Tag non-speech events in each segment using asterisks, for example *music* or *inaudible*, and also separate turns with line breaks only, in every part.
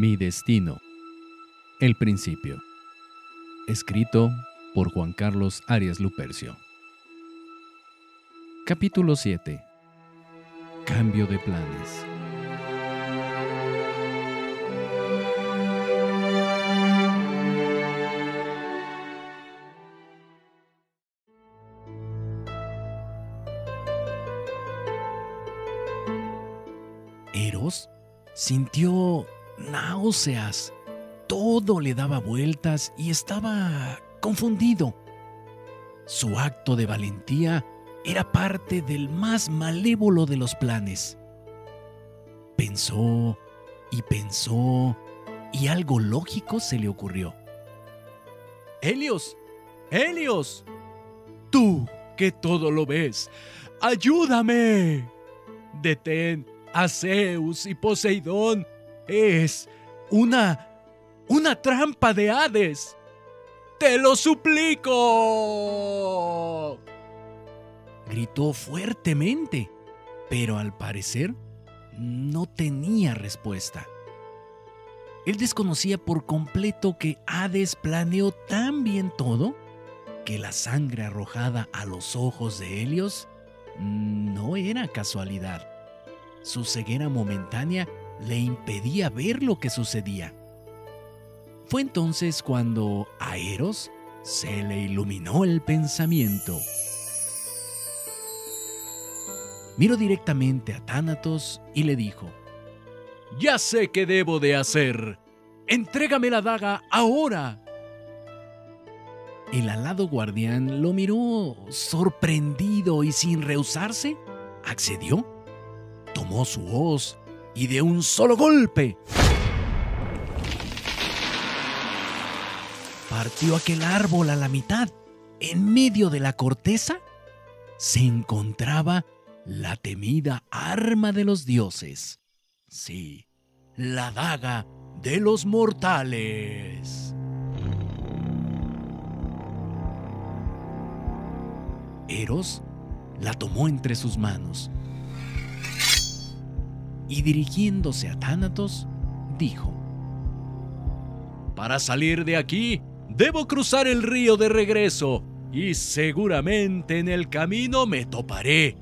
Mi destino. El principio. Escrito por Juan Carlos Arias Lupercio. Capítulo 7. Cambio de planes. Eros sintió náuseas. Todo le daba vueltas y estaba confundido. Su acto de valentía era parte del más malévolo de los planes. Pensó y pensó y algo lógico se le ocurrió. Helios, Helios, tú que todo lo ves, ayúdame. Detén a Zeus y Poseidón. Es una una trampa de Hades. ¡Te lo suplico! Gritó fuertemente, pero al parecer no tenía respuesta. Él desconocía por completo que Hades planeó tan bien todo que la sangre arrojada a los ojos de Helios no era casualidad. Su ceguera momentánea le impedía ver lo que sucedía. Fue entonces cuando a Eros se le iluminó el pensamiento. Miró directamente a Tánatos y le dijo, Ya sé qué debo de hacer. Entrégame la daga ahora. El alado guardián lo miró sorprendido y sin rehusarse, accedió, tomó su hoz y de un solo golpe partió aquel árbol a la mitad. En medio de la corteza se encontraba la temida arma de los dioses. Sí, la daga de los mortales. Eros la tomó entre sus manos y dirigiéndose a Tánatos, dijo, Para salir de aquí, debo cruzar el río de regreso y seguramente en el camino me toparé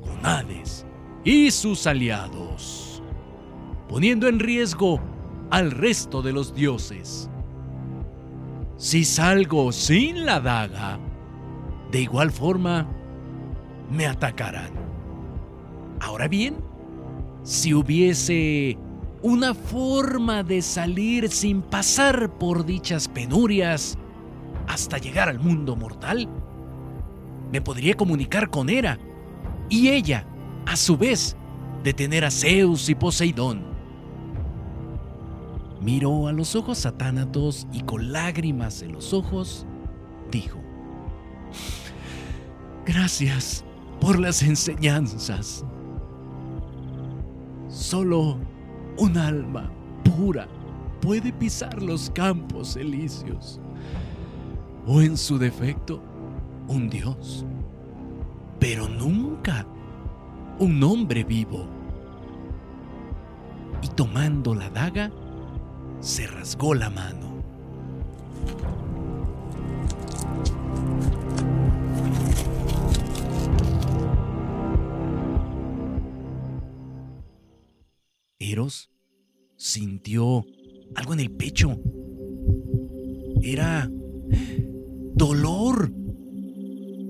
con Hades y sus aliados, poniendo en riesgo al resto de los dioses. Si salgo sin la daga, de igual forma me atacarán. Ahora bien, si hubiese una forma de salir sin pasar por dichas penurias hasta llegar al mundo mortal. Me podría comunicar con Hera y ella, a su vez, detener a Zeus y Poseidón. Miró a los ojos a Tánatos y con lágrimas en los ojos dijo: Gracias por las enseñanzas. Solo un alma pura puede pisar los campos elíseos. O en su defecto, un dios. Pero nunca un hombre vivo. Y tomando la daga, se rasgó la mano. Sintió algo en el pecho. Era dolor.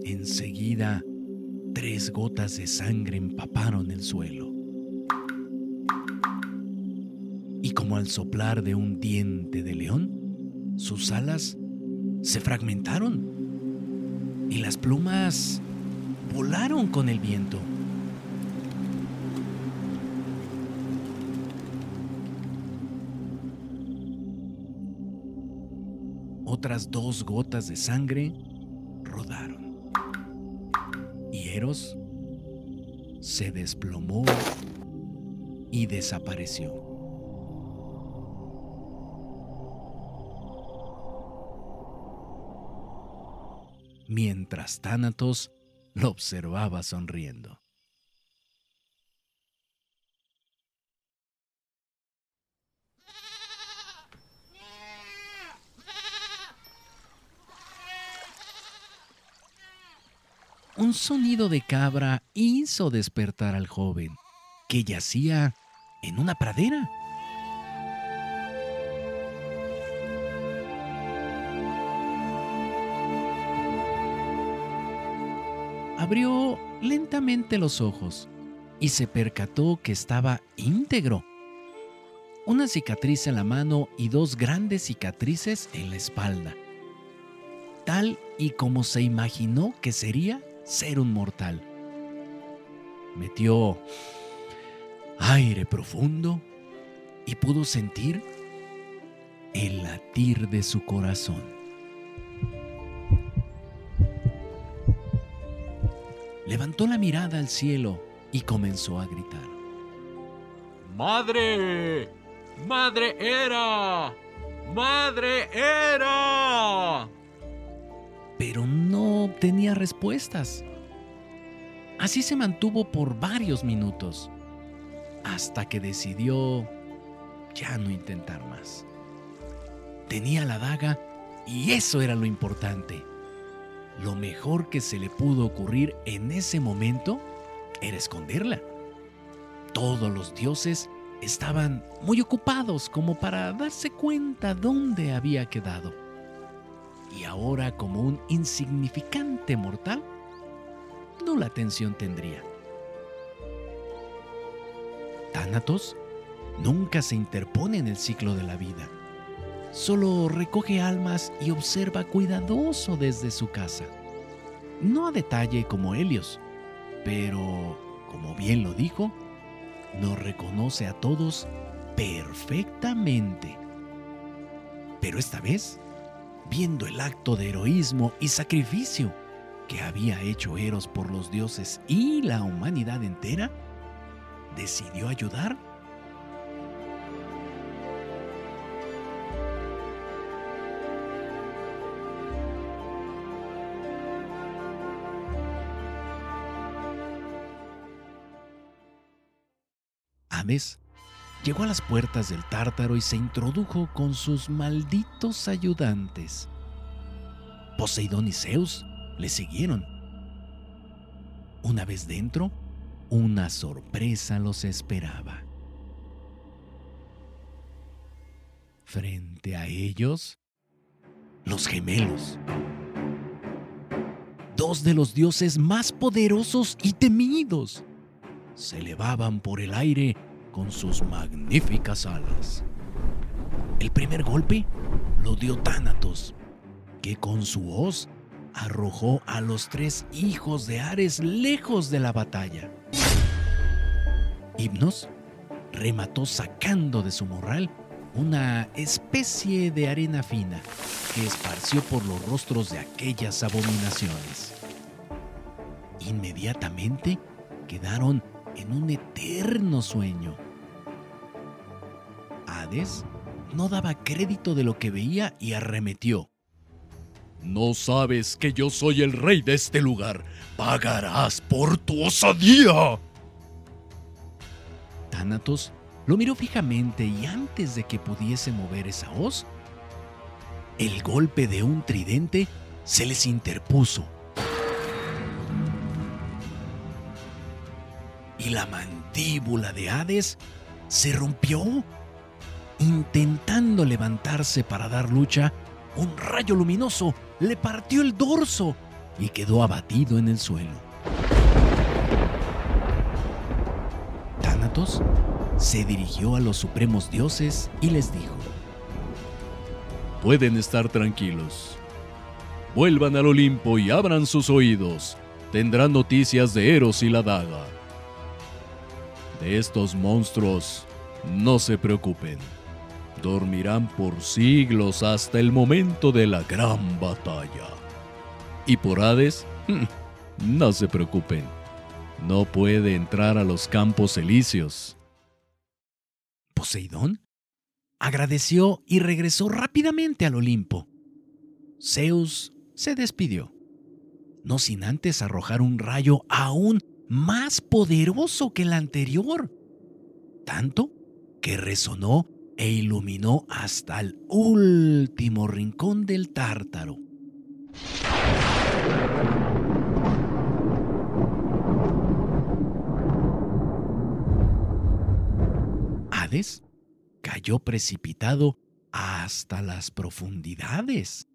Enseguida, tres gotas de sangre empaparon el suelo. Y como al soplar de un diente de león, sus alas se fragmentaron y las plumas volaron con el viento. Otras dos gotas de sangre rodaron. Y Eros se desplomó y desapareció. Mientras Tánatos lo observaba sonriendo. Un sonido de cabra hizo despertar al joven, que yacía en una pradera. Abrió lentamente los ojos y se percató que estaba íntegro. Una cicatriz en la mano y dos grandes cicatrices en la espalda. Tal y como se imaginó que sería ser un mortal. Metió aire profundo y pudo sentir el latir de su corazón. levantó la mirada al cielo y comenzó a gritar.
¡Madre! ¡Madre era! ¡Madre era!
Pero no obtenía respuestas. Así se mantuvo por varios minutos, hasta que decidió ya no intentar más. Tenía la daga y eso era lo importante. Lo mejor que se le pudo ocurrir en ese momento era esconderla. Todos los dioses estaban muy ocupados como para darse cuenta dónde había quedado. Y ahora como un insignificante mortal, no la atención tendría. Tánatos nunca se interpone en el ciclo de la vida solo recoge almas y observa cuidadoso desde su casa. No a detalle como Helios, pero, como bien lo dijo, nos reconoce a todos perfectamente. Pero esta vez, viendo el acto de heroísmo y sacrificio que había hecho Eros por los dioses y la humanidad entera, decidió ayudar llegó a las puertas del Tártaro y se introdujo con sus malditos ayudantes. Poseidón y Zeus le siguieron. Una vez dentro, una sorpresa los esperaba. Frente a ellos, los gemelos. Dos de los dioses más poderosos y temidos se elevaban por el aire con sus magníficas alas. El primer golpe lo dio Tánatos, que con su hoz arrojó a los tres hijos de Ares lejos de la batalla. Himnos remató sacando de su morral una especie de arena fina que esparció por los rostros de aquellas abominaciones. Inmediatamente quedaron en un eterno sueño Hades no daba crédito de lo que veía y arremetió.
¿No sabes que yo soy el rey de este lugar? ¡Pagarás por tu osadía!
Thanatos lo miró fijamente y antes de que pudiese mover esa hoz, el golpe de un tridente se les interpuso. La mandíbula de Hades se rompió Intentando levantarse para dar lucha, un rayo luminoso le partió el dorso y quedó abatido en el suelo. Thanatos se dirigió a los supremos dioses y les dijo,
Pueden estar tranquilos. Vuelvan al Olimpo y abran sus oídos. Tendrán noticias de Eros y la daga. De estos monstruos, no se preocupen dormirán por siglos hasta el momento de la gran batalla. Y por Hades, *laughs* no se preocupen, no puede entrar a los campos elíseos.
Poseidón agradeció y regresó rápidamente al Olimpo. Zeus se despidió, no sin antes arrojar un rayo aún más poderoso que el anterior, tanto que resonó e iluminó hasta el último rincón del tártaro. Hades cayó precipitado hasta las profundidades.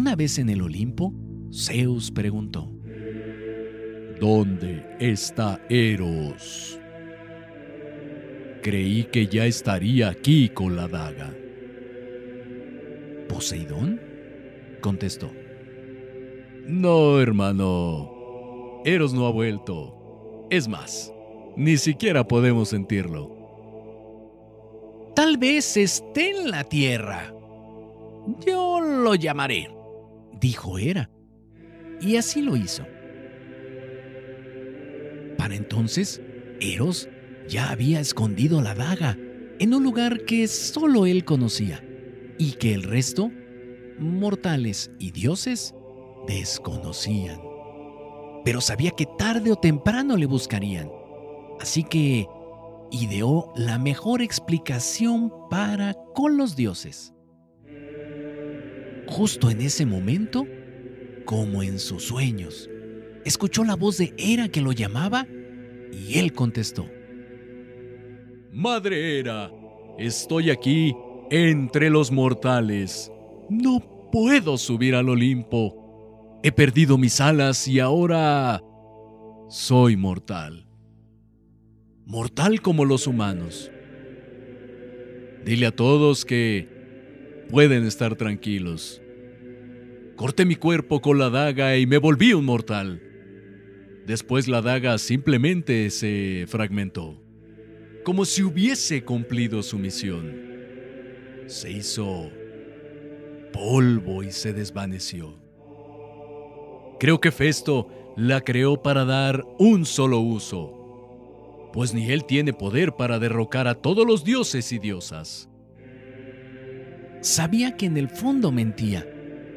Una vez en el Olimpo, Zeus preguntó,
¿Dónde está Eros? Creí que ya estaría aquí con la daga.
¿Poseidón? contestó.
No, hermano. Eros no ha vuelto. Es más, ni siquiera podemos sentirlo.
Tal vez esté en la tierra. Yo lo llamaré, dijo Hera. Y así lo hizo. Para entonces, Eros ya había escondido la daga en un lugar que solo él conocía y que el resto, mortales y dioses, desconocían. Pero sabía que tarde o temprano le buscarían. Así que ideó la mejor explicación para con los dioses. Justo en ese momento, como en sus sueños, escuchó la voz de Hera que lo llamaba y él contestó.
Madre Hera, estoy aquí entre los mortales. No puedo subir al Olimpo. He perdido mis alas y ahora soy mortal. Mortal como los humanos. Dile a todos que pueden estar tranquilos. Corté mi cuerpo con la daga y me volví un mortal. Después la daga simplemente se fragmentó, como si hubiese cumplido su misión. Se hizo polvo y se desvaneció. Creo que Festo la creó para dar un solo uso, pues ni él tiene poder para derrocar a todos los dioses y diosas.
Sabía que en el fondo mentía,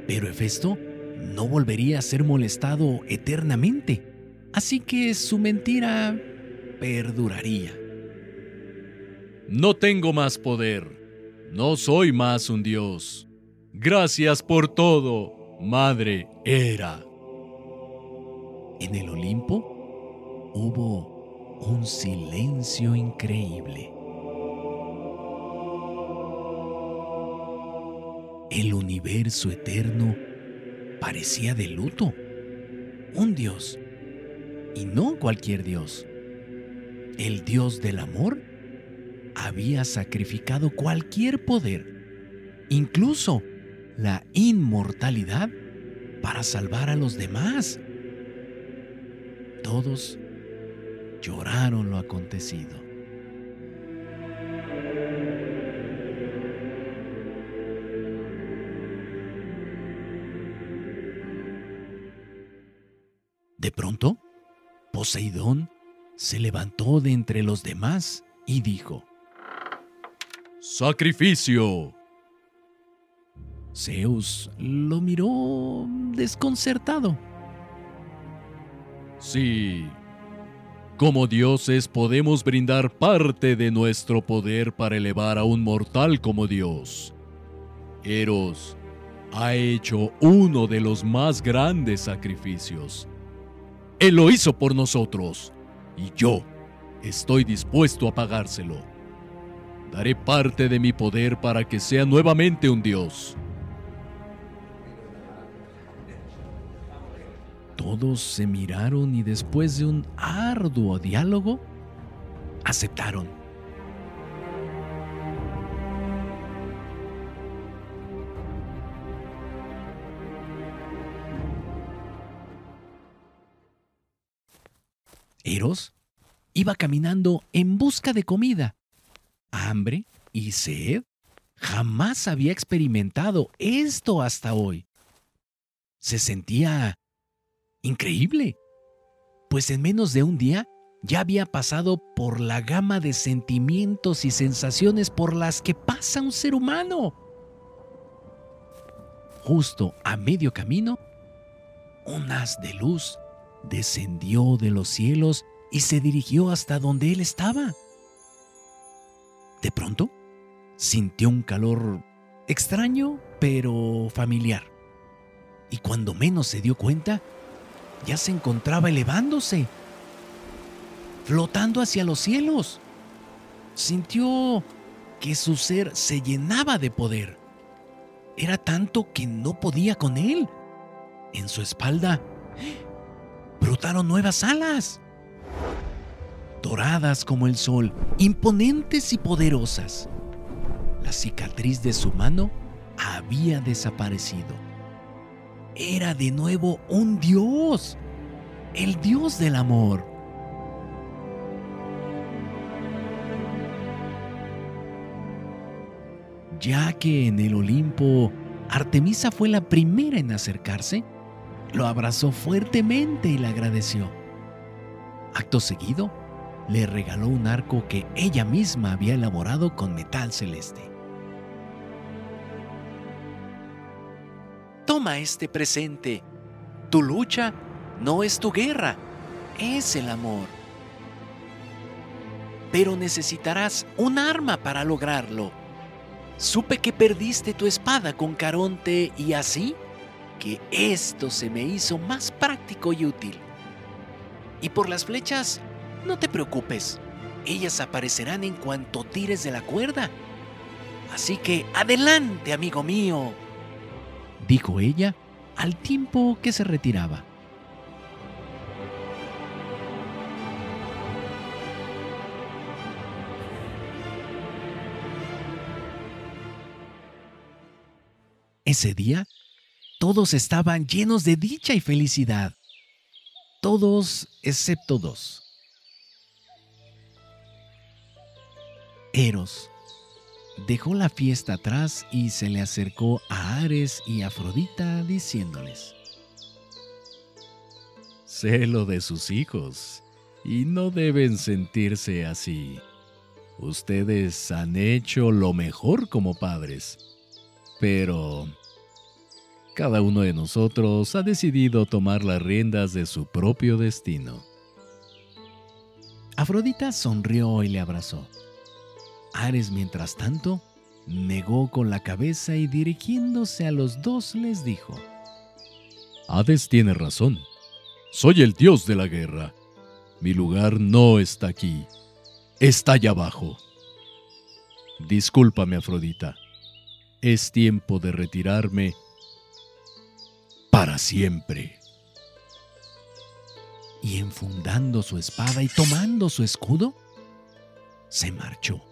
pero Hefesto no volvería a ser molestado eternamente, así que su mentira perduraría.
No tengo más poder, no soy más un dios. Gracias por todo, Madre Hera.
En el Olimpo hubo un silencio increíble. El universo eterno parecía de luto. Un Dios, y no cualquier Dios. El Dios del amor había sacrificado cualquier poder, incluso la inmortalidad, para salvar a los demás. Todos lloraron lo acontecido. Pronto, Poseidón se levantó de entre los demás y dijo,
Sacrificio.
Zeus lo miró desconcertado.
Sí. Como dioses podemos brindar parte de nuestro poder para elevar a un mortal como Dios. Eros ha hecho uno de los más grandes sacrificios. Él lo hizo por nosotros y yo estoy dispuesto a pagárselo. Daré parte de mi poder para que sea nuevamente un dios.
Todos se miraron y después de un arduo diálogo, aceptaron. Eros iba caminando en busca de comida. Hambre y sed. Jamás había experimentado esto hasta hoy. Se sentía increíble, pues en menos de un día ya había pasado por la gama de sentimientos y sensaciones por las que pasa un ser humano. Justo a medio camino, un haz de luz descendió de los cielos y se dirigió hasta donde él estaba. De pronto, sintió un calor extraño pero familiar
y cuando menos se dio cuenta, ya se encontraba elevándose, flotando hacia los cielos. Sintió que su ser se llenaba de poder. Era tanto que no podía con él. En su espalda brotaron nuevas alas, doradas como el sol, imponentes y poderosas. La cicatriz de su mano había desaparecido. Era de nuevo un dios, el dios del amor. Ya que en el Olimpo Artemisa fue la primera en acercarse, lo abrazó fuertemente y le agradeció. Acto seguido, le regaló un arco que ella misma había elaborado con metal celeste. Toma este presente. Tu lucha no es tu guerra, es el amor. Pero necesitarás un arma para lograrlo. Supe que perdiste tu espada con Caronte y así que esto se me hizo más práctico y útil. Y por las flechas, no te preocupes, ellas aparecerán en cuanto tires de la cuerda. Así que adelante, amigo mío, dijo ella al tiempo que se retiraba. Ese día, todos estaban llenos de dicha y felicidad. Todos excepto dos. Eros dejó la fiesta atrás y se le acercó a Ares y Afrodita diciéndoles,
Celo de sus hijos, y no deben sentirse así. Ustedes han hecho lo mejor como padres, pero cada uno de nosotros ha decidido tomar las riendas de su propio destino.
Afrodita sonrió y le abrazó. Ares, mientras tanto, negó con la cabeza y dirigiéndose a los dos les dijo,
Hades tiene razón. Soy el dios de la guerra. Mi lugar no está aquí. Está allá abajo. Discúlpame, Afrodita. Es tiempo de retirarme para siempre.
Y enfundando su espada y tomando su escudo, se marchó.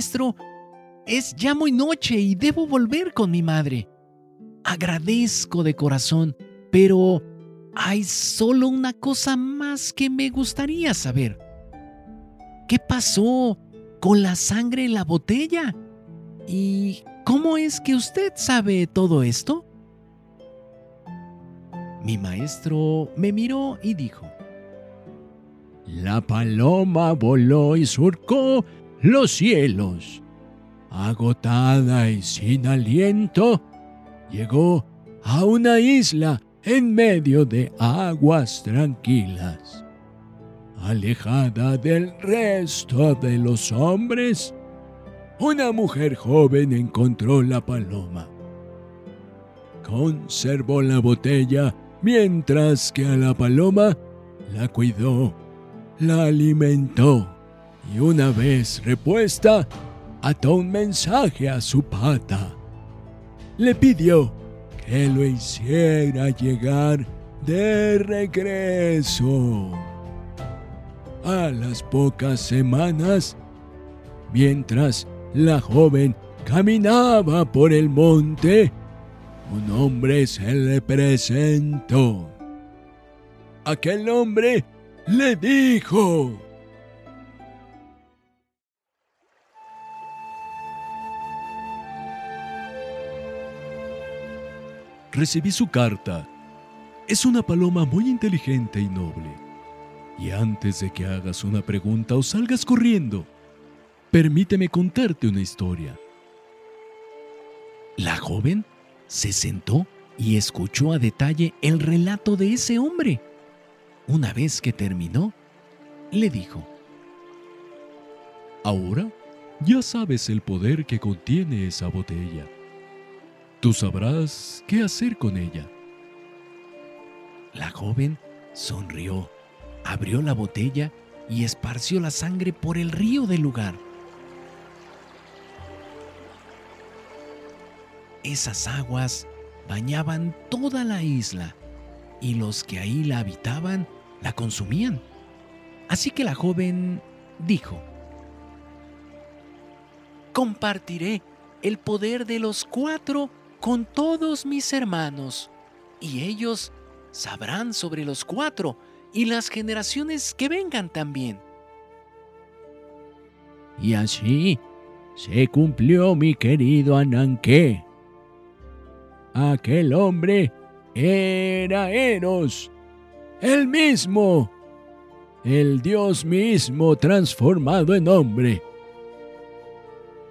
Maestro, es ya muy noche y debo volver con mi madre. Agradezco de corazón, pero hay solo una cosa más que me gustaría saber. ¿Qué pasó con la sangre en la botella? ¿Y cómo es que usted sabe todo esto? Mi maestro me miró y dijo,
La paloma voló y surcó los cielos. Agotada y sin aliento, llegó a una isla en medio de aguas tranquilas. Alejada del resto de los hombres, una mujer joven encontró la paloma. Conservó la botella mientras que a la paloma la cuidó, la alimentó y una vez repuesta, ató un mensaje a su pata. Le pidió que lo hiciera llegar de regreso. A las pocas semanas, mientras la joven caminaba por el monte, un hombre se le presentó. Aquel hombre le dijo,
Recibí su carta. Es una paloma muy inteligente y noble. Y antes de que hagas una pregunta o salgas corriendo, permíteme contarte una historia.
La joven se sentó y escuchó a detalle el relato de ese hombre. Una vez que terminó, le dijo,
Ahora ya sabes el poder que contiene esa botella. Tú sabrás qué hacer con ella.
La joven sonrió, abrió la botella y esparció la sangre por el río del lugar. Esas aguas bañaban toda la isla y los que ahí la habitaban la consumían. Así que la joven dijo, compartiré el poder de los cuatro con todos mis hermanos, y ellos sabrán sobre los cuatro y las generaciones que vengan también.
Y así se cumplió mi querido Ananqué. Aquel hombre era Eros, el mismo, el Dios mismo transformado en hombre.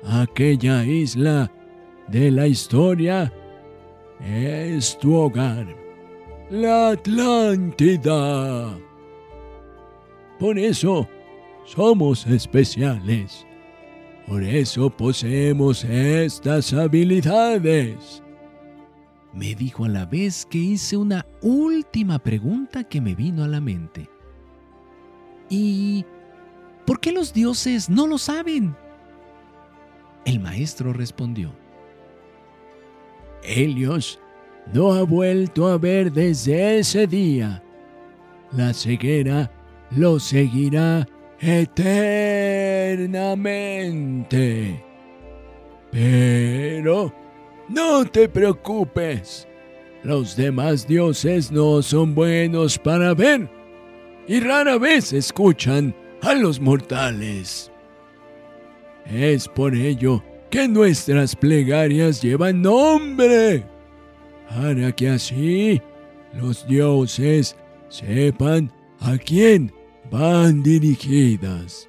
Aquella isla de la historia es tu hogar, la Atlántida. Por eso somos especiales. Por eso poseemos estas habilidades
me dijo a la vez que hice una última pregunta que me vino a la mente. ¿Y por qué los dioses no lo saben? El maestro respondió.
Helios no ha vuelto a ver desde ese día. La ceguera lo seguirá eternamente. Pero no te preocupes. Los demás dioses no son buenos para ver y rara vez escuchan a los mortales. Es por ello que nuestras plegarias llevan nombre, para que así los dioses sepan a quién van dirigidas.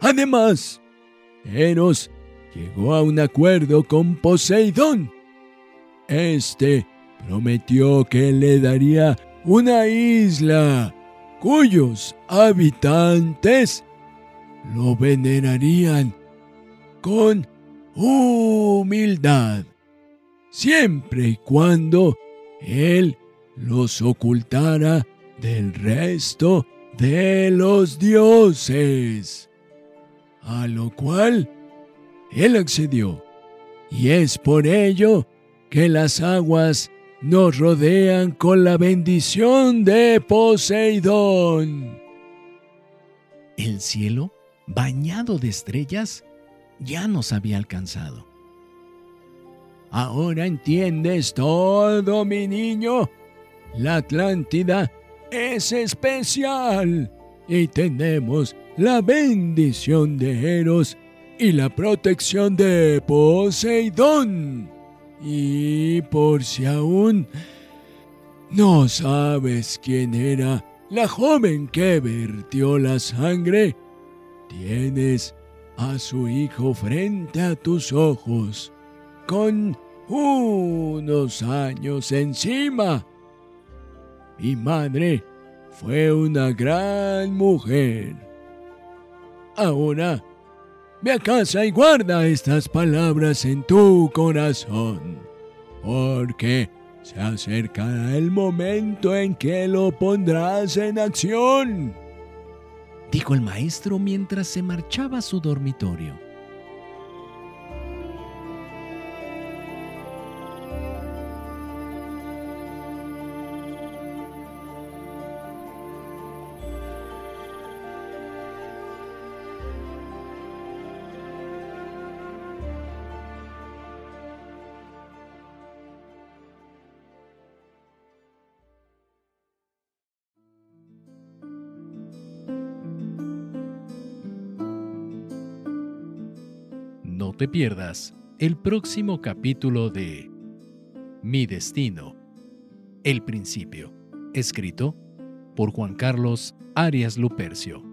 Además, Eros llegó a un acuerdo con Poseidón. Este prometió que le daría una isla cuyos habitantes lo venerarían con humildad, siempre y cuando él los ocultara del resto de los dioses. A lo cual él accedió, y es por ello que las aguas nos rodean con la bendición de Poseidón.
El cielo, bañado de estrellas, ya nos había alcanzado.
Ahora entiendes todo, mi niño. La Atlántida es especial y tenemos la bendición de Eros y la protección de Poseidón. Y por si aún no sabes quién era la joven que vertió la sangre, tienes a su hijo frente a tus ojos, con unos años encima. Mi madre fue una gran mujer. Ahora Ve a casa y guarda estas palabras en tu corazón, porque se acercará el momento en que lo pondrás en acción.
Dijo el maestro mientras se marchaba a su dormitorio.
Te pierdas el próximo capítulo de Mi Destino, El Principio, escrito por Juan Carlos Arias Lupercio.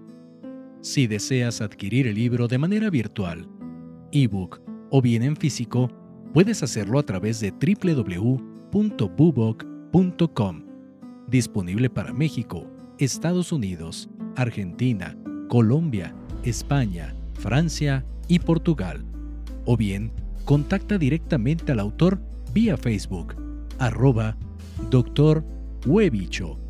Si deseas adquirir el libro de manera virtual, ebook o bien en físico, puedes hacerlo a través de www.bubok.com. Disponible para México, Estados Unidos, Argentina, Colombia, España, Francia y Portugal. O bien, contacta directamente al autor vía Facebook, arroba Dr. Huevicho